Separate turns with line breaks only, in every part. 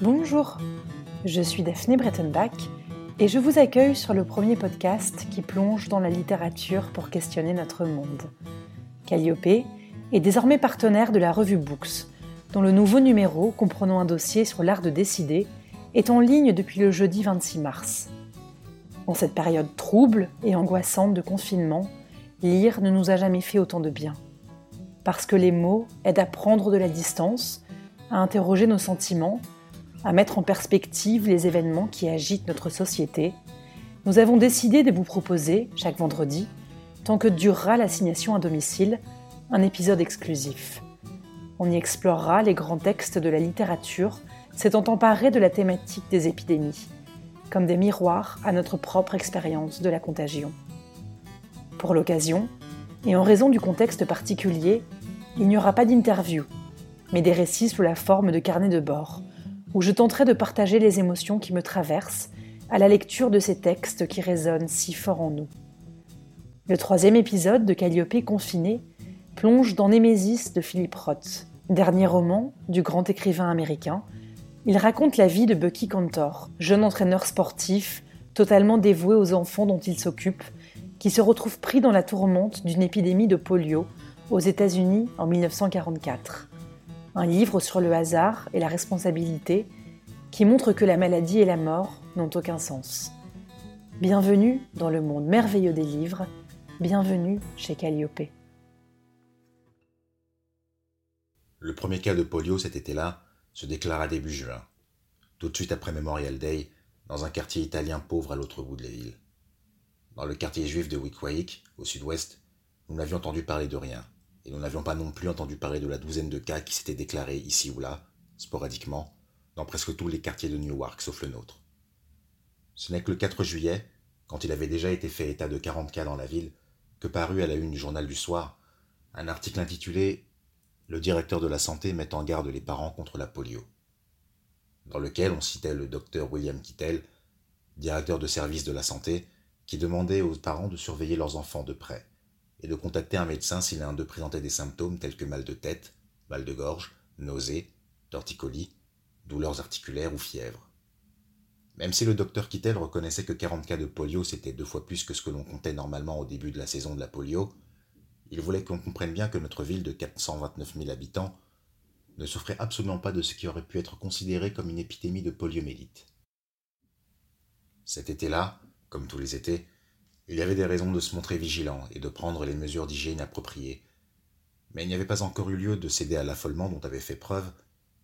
Bonjour, je suis Daphné Brettenbach et je vous accueille sur le premier podcast qui plonge dans la littérature pour questionner notre monde. Calliope est désormais partenaire de la revue Books, dont le nouveau numéro, comprenant un dossier sur l'art de décider, est en ligne depuis le jeudi 26 mars. En cette période trouble et angoissante de confinement, lire ne nous a jamais fait autant de bien. Parce que les mots aident à prendre de la distance, à interroger nos sentiments, à mettre en perspective les événements qui agitent notre société, nous avons décidé de vous proposer, chaque vendredi, tant que durera l'assignation à domicile, un épisode exclusif. On y explorera les grands textes de la littérature s'étant emparés de la thématique des épidémies, comme des miroirs à notre propre expérience de la contagion. Pour l'occasion, et en raison du contexte particulier, il n'y aura pas d'interview, mais des récits sous la forme de carnets de bord, où je tenterai de partager les émotions qui me traversent à la lecture de ces textes qui résonnent si fort en nous. Le troisième épisode de Calliope confiné plonge dans Némésis de Philip Roth, dernier roman du grand écrivain américain. Il raconte la vie de Bucky Cantor, jeune entraîneur sportif totalement dévoué aux enfants dont il s'occupe, qui se retrouve pris dans la tourmente d'une épidémie de polio aux États-Unis en 1944 un livre sur le hasard et la responsabilité qui montre que la maladie et la mort n'ont aucun sens. Bienvenue dans le monde merveilleux des livres, bienvenue chez Calliope.
Le premier cas de polio cet été-là se déclara début juin, tout de suite après Memorial Day, dans un quartier italien pauvre à l'autre bout de la ville. Dans le quartier juif de Wickwake, au sud-ouest, nous n'avions entendu parler de rien et nous n'avions pas non plus entendu parler de la douzaine de cas qui s'étaient déclarés ici ou là, sporadiquement, dans presque tous les quartiers de Newark sauf le nôtre. Ce n'est que le 4 juillet, quand il avait déjà été fait état de 40 cas dans la ville, que parut à la une du journal du soir un article intitulé Le directeur de la santé met en garde les parents contre la polio, dans lequel on citait le docteur William Kittel, directeur de service de la santé, qui demandait aux parents de surveiller leurs enfants de près et de contacter un médecin si l'un d'eux présentait des symptômes tels que mal de tête, mal de gorge, nausées, torticolis, douleurs articulaires ou fièvre. Même si le docteur Kittel reconnaissait que 40 cas de polio c'était deux fois plus que ce que l'on comptait normalement au début de la saison de la polio, il voulait qu'on comprenne bien que notre ville de 429 000 habitants ne souffrait absolument pas de ce qui aurait pu être considéré comme une épidémie de poliomélite. Cet été-là, comme tous les étés, il y avait des raisons de se montrer vigilant et de prendre les mesures d'hygiène appropriées. Mais il n'y avait pas encore eu lieu de céder à l'affolement dont avaient fait preuve,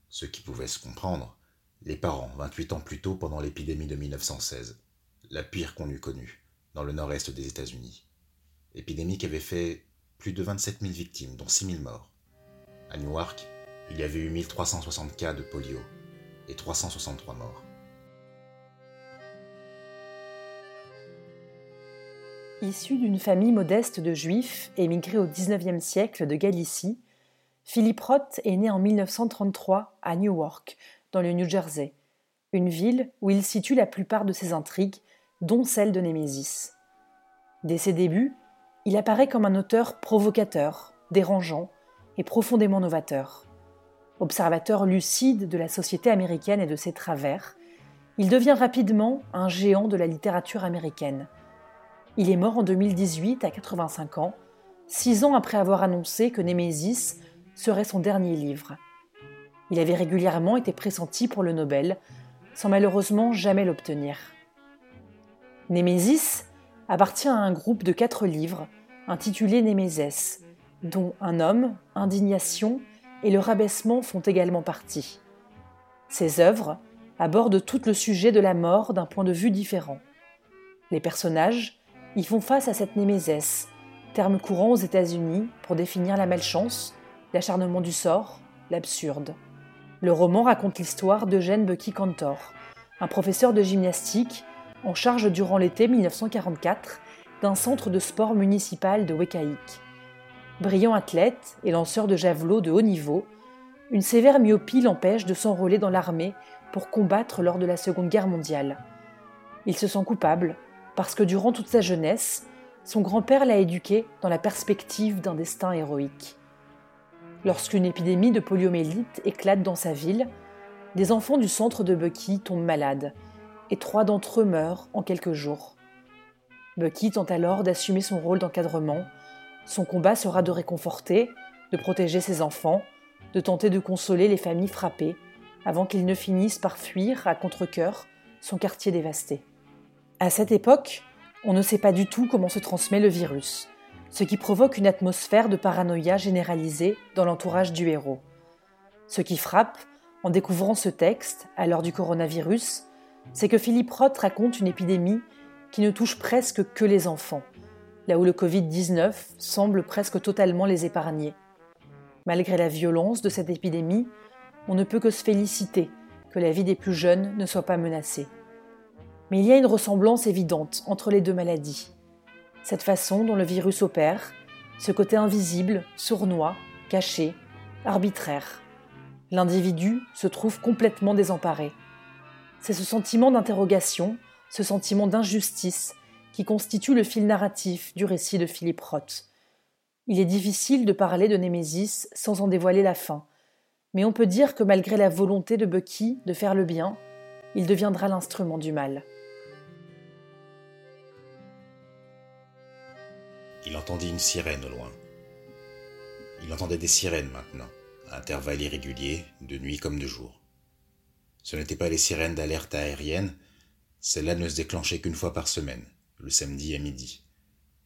ce qui pouvait se comprendre, les parents 28 ans plus tôt pendant l'épidémie de 1916, la pire qu'on eût connue, dans le nord-est des États-Unis. Épidémie qui avait fait plus de 27 000 victimes, dont 6 000 morts. À Newark, il y avait eu 1360 cas de polio et 363 morts.
Issu d'une famille modeste de juifs émigrés au XIXe siècle de Galicie, Philippe Roth est né en 1933 à Newark, dans le New Jersey, une ville où il situe la plupart de ses intrigues, dont celle de Némésis. Dès ses débuts, il apparaît comme un auteur provocateur, dérangeant et profondément novateur. Observateur lucide de la société américaine et de ses travers, il devient rapidement un géant de la littérature américaine – il est mort en 2018 à 85 ans, six ans après avoir annoncé que Némésis serait son dernier livre. Il avait régulièrement été pressenti pour le Nobel, sans malheureusement jamais l'obtenir. Némésis appartient à un groupe de quatre livres intitulés Némézès, dont Un homme, Indignation et Le rabaissement font également partie. Ces œuvres abordent tout le sujet de la mort d'un point de vue différent. Les personnages, ils font face à cette némézès, terme courant aux États-Unis pour définir la malchance, l'acharnement du sort, l'absurde. Le roman raconte l'histoire d'Eugène Bucky Cantor, un professeur de gymnastique en charge durant l'été 1944 d'un centre de sport municipal de Wekaik. Brillant athlète et lanceur de javelot de haut niveau, une sévère myopie l'empêche de s'enrôler dans l'armée pour combattre lors de la Seconde Guerre mondiale. Il se sent coupable parce que durant toute sa jeunesse, son grand-père l'a éduqué dans la perspective d'un destin héroïque. Lorsqu'une épidémie de poliomélite éclate dans sa ville, des enfants du centre de Bucky tombent malades et trois d'entre eux meurent en quelques jours. Bucky tente alors d'assumer son rôle d'encadrement. Son combat sera de réconforter, de protéger ses enfants, de tenter de consoler les familles frappées avant qu'ils ne finissent par fuir à contre-coeur son quartier dévasté. À cette époque, on ne sait pas du tout comment se transmet le virus, ce qui provoque une atmosphère de paranoïa généralisée dans l'entourage du héros. Ce qui frappe, en découvrant ce texte, à l'heure du coronavirus, c'est que Philippe Roth raconte une épidémie qui ne touche presque que les enfants, là où le Covid-19 semble presque totalement les épargner. Malgré la violence de cette épidémie, on ne peut que se féliciter que la vie des plus jeunes ne soit pas menacée. Mais il y a une ressemblance évidente entre les deux maladies. Cette façon dont le virus opère, ce côté invisible, sournois, caché, arbitraire. L'individu se trouve complètement désemparé. C'est ce sentiment d'interrogation, ce sentiment d'injustice qui constitue le fil narratif du récit de Philippe Roth. Il est difficile de parler de Némésis sans en dévoiler la fin, mais on peut dire que malgré la volonté de Bucky de faire le bien, il deviendra l'instrument du mal.
Il entendit une sirène au loin. Il entendait des sirènes maintenant, à intervalles irréguliers, de nuit comme de jour. Ce n'étaient pas les sirènes d'alerte aérienne, celles-là ne se déclenchaient qu'une fois par semaine, le samedi à midi.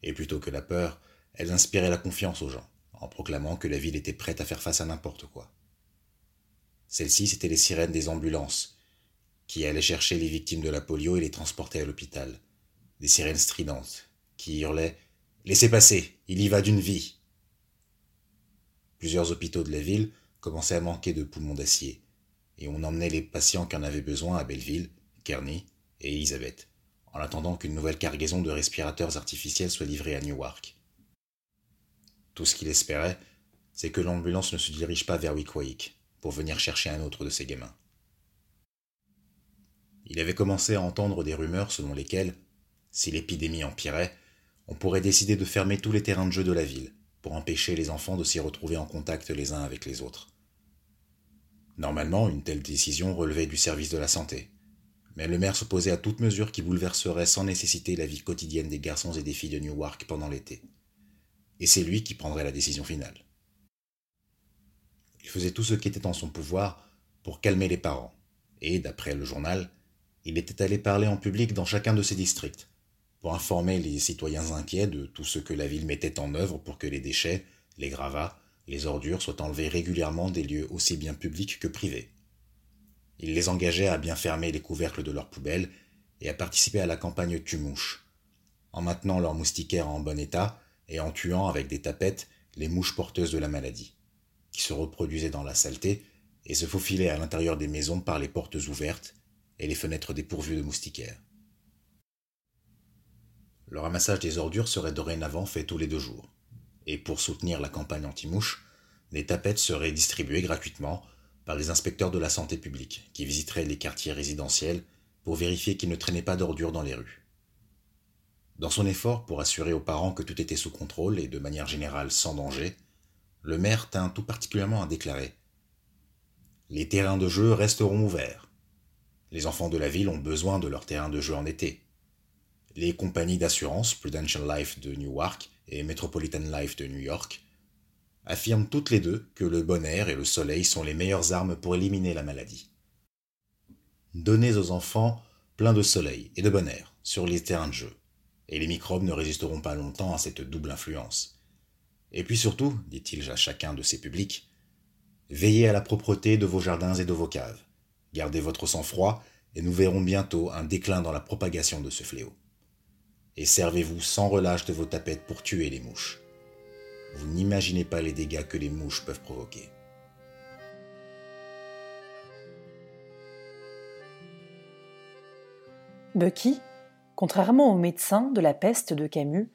Et plutôt que la peur, elles inspiraient la confiance aux gens, en proclamant que la ville était prête à faire face à n'importe quoi. Celles-ci, c'étaient les sirènes des ambulances, qui allaient chercher les victimes de la polio et les transporter à l'hôpital. Des sirènes stridentes, qui hurlaient Laissez passer, il y va d'une vie. Plusieurs hôpitaux de la ville commençaient à manquer de poumons d'acier, et on emmenait les patients qui en avaient besoin à Belleville, Kearney et Elizabeth, en attendant qu'une nouvelle cargaison de respirateurs artificiels soit livrée à Newark. Tout ce qu'il espérait, c'est que l'ambulance ne se dirige pas vers Wickwake pour venir chercher un autre de ses gamins. Il avait commencé à entendre des rumeurs selon lesquelles, si l'épidémie empirait, on pourrait décider de fermer tous les terrains de jeu de la ville pour empêcher les enfants de s'y retrouver en contact les uns avec les autres. Normalement, une telle décision relevait du service de la santé, mais le maire s'opposait à toute mesure qui bouleverserait sans nécessité la vie quotidienne des garçons et des filles de Newark pendant l'été. Et c'est lui qui prendrait la décision finale. Il faisait tout ce qui était en son pouvoir pour calmer les parents, et, d'après le journal, il était allé parler en public dans chacun de ses districts, pour informer les citoyens inquiets de tout ce que la ville mettait en œuvre pour que les déchets, les gravats, les ordures soient enlevés régulièrement des lieux aussi bien publics que privés. Il les engageait à bien fermer les couvercles de leurs poubelles et à participer à la campagne Tumouche, en maintenant leurs moustiquaires en bon état et en tuant avec des tapettes les mouches porteuses de la maladie, qui se reproduisaient dans la saleté et se faufilaient à l'intérieur des maisons par les portes ouvertes et les fenêtres dépourvues de moustiquaires. Le ramassage des ordures serait dorénavant fait tous les deux jours. Et pour soutenir la campagne anti-mouche, des tapettes seraient distribuées gratuitement par les inspecteurs de la santé publique qui visiteraient les quartiers résidentiels pour vérifier qu'il ne traînait pas d'ordures dans les rues. Dans son effort pour assurer aux parents que tout était sous contrôle et de manière générale sans danger, le maire tint tout particulièrement à déclarer Les terrains de jeu resteront ouverts. Les enfants de la ville ont besoin de leurs terrains de jeu en été les compagnies d'assurance Prudential Life de Newark et Metropolitan Life de New York affirment toutes les deux que le bon air et le soleil sont les meilleures armes pour éliminer la maladie. Donnez aux enfants plein de soleil et de bon air sur les terrains de jeu, et les microbes ne résisteront pas longtemps à cette double influence. Et puis surtout, dit-il à chacun de ses publics, veillez à la propreté de vos jardins et de vos caves, gardez votre sang-froid, et nous verrons bientôt un déclin dans la propagation de ce fléau et servez-vous sans relâche de vos tapettes pour tuer les mouches. Vous n'imaginez pas les dégâts que les mouches peuvent provoquer.
Bucky, contrairement au médecin de la peste de Camus,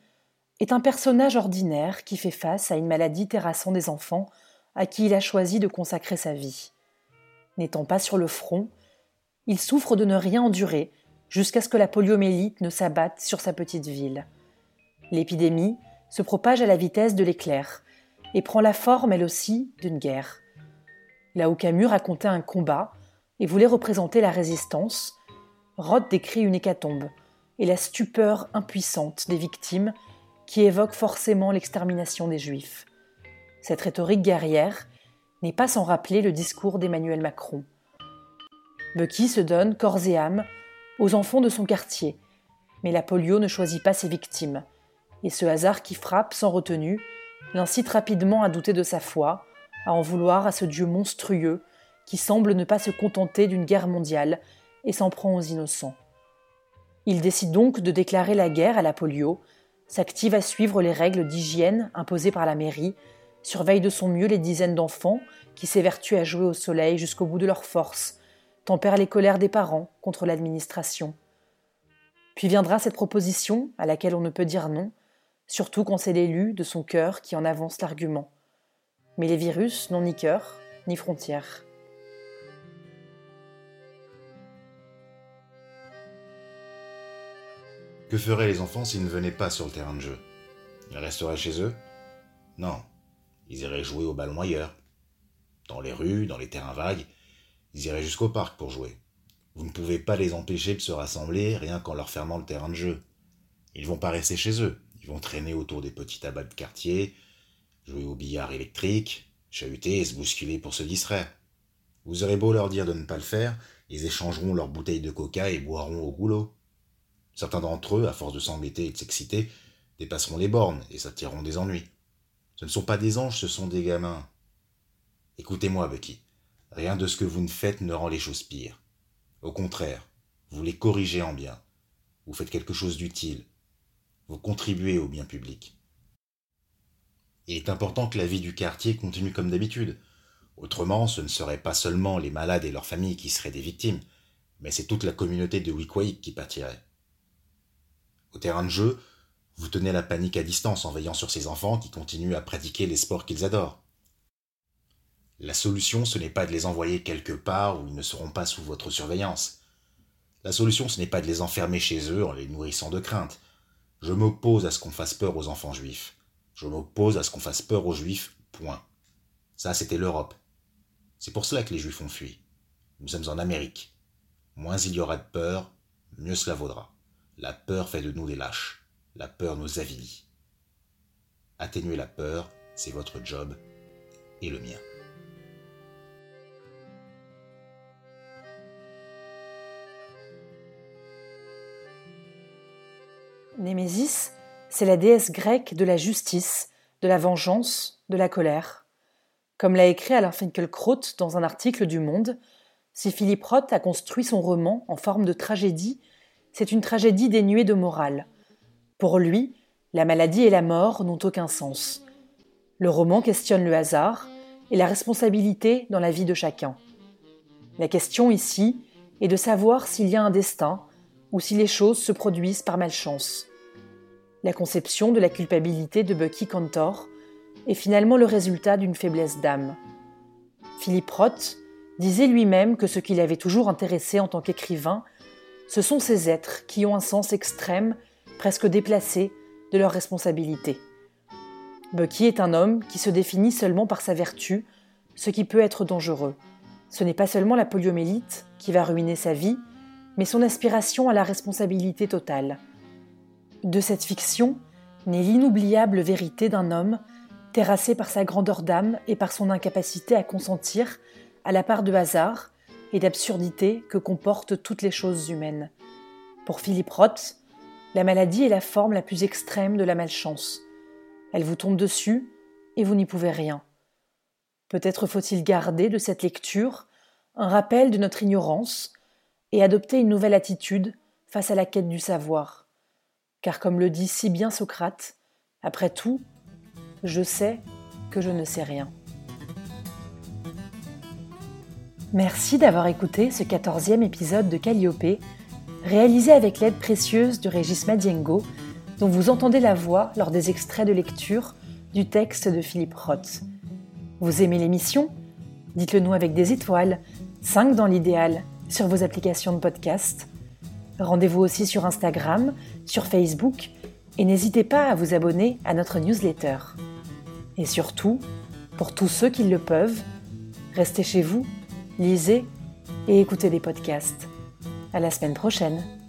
est un personnage ordinaire qui fait face à une maladie terrassant des enfants à qui il a choisi de consacrer sa vie. N'étant pas sur le front, il souffre de ne rien endurer jusqu'à ce que la poliomélite ne s'abatte sur sa petite ville. L'épidémie se propage à la vitesse de l'éclair et prend la forme, elle aussi, d'une guerre. Là où Camus racontait un combat, et voulait représenter la résistance, Roth décrit une hécatombe et la stupeur impuissante des victimes qui évoque forcément l'extermination des Juifs. Cette rhétorique guerrière n'est pas sans rappeler le discours d'Emmanuel Macron. Bucky se donne corps et âme aux enfants de son quartier, mais la polio ne choisit pas ses victimes, et ce hasard qui frappe sans retenue l'incite rapidement à douter de sa foi, à en vouloir à ce Dieu monstrueux qui semble ne pas se contenter d'une guerre mondiale et s'en prend aux innocents. Il décide donc de déclarer la guerre à la polio, s'active à suivre les règles d'hygiène imposées par la mairie, surveille de son mieux les dizaines d'enfants qui s'évertuent à jouer au soleil jusqu'au bout de leur force, tempère les colères des parents contre l'administration. Puis viendra cette proposition à laquelle on ne peut dire non, surtout quand c'est l'élu de son cœur qui en avance l'argument. Mais les virus n'ont ni cœur, ni frontières.
Que feraient les enfants s'ils ne venaient pas sur le terrain de jeu? Ils resteraient chez eux? Non, ils iraient jouer au ballon ailleurs. Dans les rues, dans les terrains vagues, ils iraient jusqu'au parc pour jouer. Vous ne pouvez pas les empêcher de se rassembler rien qu'en leur fermant le terrain de jeu. Ils vont pas rester chez eux. Ils vont traîner autour des petits tabacs de quartier, jouer au billard électrique, chahuter et se bousculer pour se distraire. Vous aurez beau leur dire de ne pas le faire, ils échangeront leurs bouteilles de coca et boiront au goulot. Certains d'entre eux, à force de s'embêter et de s'exciter, dépasseront les bornes et s'attireront des ennuis. Ce ne sont pas des anges, ce sont des gamins. Écoutez-moi, Bucky. Rien de ce que vous ne faites ne rend les choses pires. Au contraire, vous les corrigez en bien. Vous faites quelque chose d'utile. Vous contribuez au bien public. Il est important que la vie du quartier continue comme d'habitude. Autrement, ce ne seraient pas seulement les malades et leurs familles qui seraient des victimes, mais c'est toute la communauté de Wickwake qui pâtirait. Au terrain de jeu, vous tenez la panique à distance en veillant sur ces enfants qui continuent à pratiquer les sports qu'ils adorent. La solution, ce n'est pas de les envoyer quelque part où ils ne seront pas sous votre surveillance. La solution, ce n'est pas de les enfermer chez eux en les nourrissant de crainte. Je m'oppose à ce qu'on fasse peur aux enfants juifs. Je m'oppose à ce qu'on fasse peur aux juifs, point. Ça, c'était l'Europe. C'est pour cela que les juifs ont fui. Nous sommes en Amérique. Moins il y aura de peur, mieux cela vaudra. La peur fait de nous des lâches. La peur nous avilit. Atténuer la peur, c'est votre job et le mien.
Némésis, c'est la déesse grecque de la justice, de la vengeance, de la colère. Comme l'a écrit Alain Finkielkraut dans un article du Monde, si Philippe Roth a construit son roman en forme de tragédie, c'est une tragédie dénuée de morale. Pour lui, la maladie et la mort n'ont aucun sens. Le roman questionne le hasard et la responsabilité dans la vie de chacun. La question ici est de savoir s'il y a un destin ou si les choses se produisent par malchance la conception de la culpabilité de Bucky Cantor est finalement le résultat d'une faiblesse d'âme. Philippe Roth disait lui-même que ce qui l'avait toujours intéressé en tant qu'écrivain, ce sont ces êtres qui ont un sens extrême, presque déplacé, de leur responsabilité. Bucky est un homme qui se définit seulement par sa vertu, ce qui peut être dangereux. Ce n'est pas seulement la poliomélite qui va ruiner sa vie, mais son aspiration à la responsabilité totale. De cette fiction naît l'inoubliable vérité d'un homme terrassé par sa grandeur d'âme et par son incapacité à consentir à la part de hasard et d'absurdité que comportent toutes les choses humaines. Pour Philippe Roth, la maladie est la forme la plus extrême de la malchance. Elle vous tombe dessus et vous n'y pouvez rien. Peut-être faut-il garder de cette lecture un rappel de notre ignorance et adopter une nouvelle attitude face à la quête du savoir car comme le dit si bien Socrate, après tout, je sais que je ne sais rien. Merci d'avoir écouté ce quatorzième épisode de Calliope, réalisé avec l'aide précieuse de Régis Madiengo, dont vous entendez la voix lors des extraits de lecture du texte de Philippe Roth. Vous aimez l'émission? Dites-le nous avec des étoiles, 5 dans l'idéal, sur vos applications de podcast. Rendez-vous aussi sur Instagram, sur Facebook et n'hésitez pas à vous abonner à notre newsletter. Et surtout, pour tous ceux qui le peuvent, restez chez vous, lisez et écoutez des podcasts. À la semaine prochaine!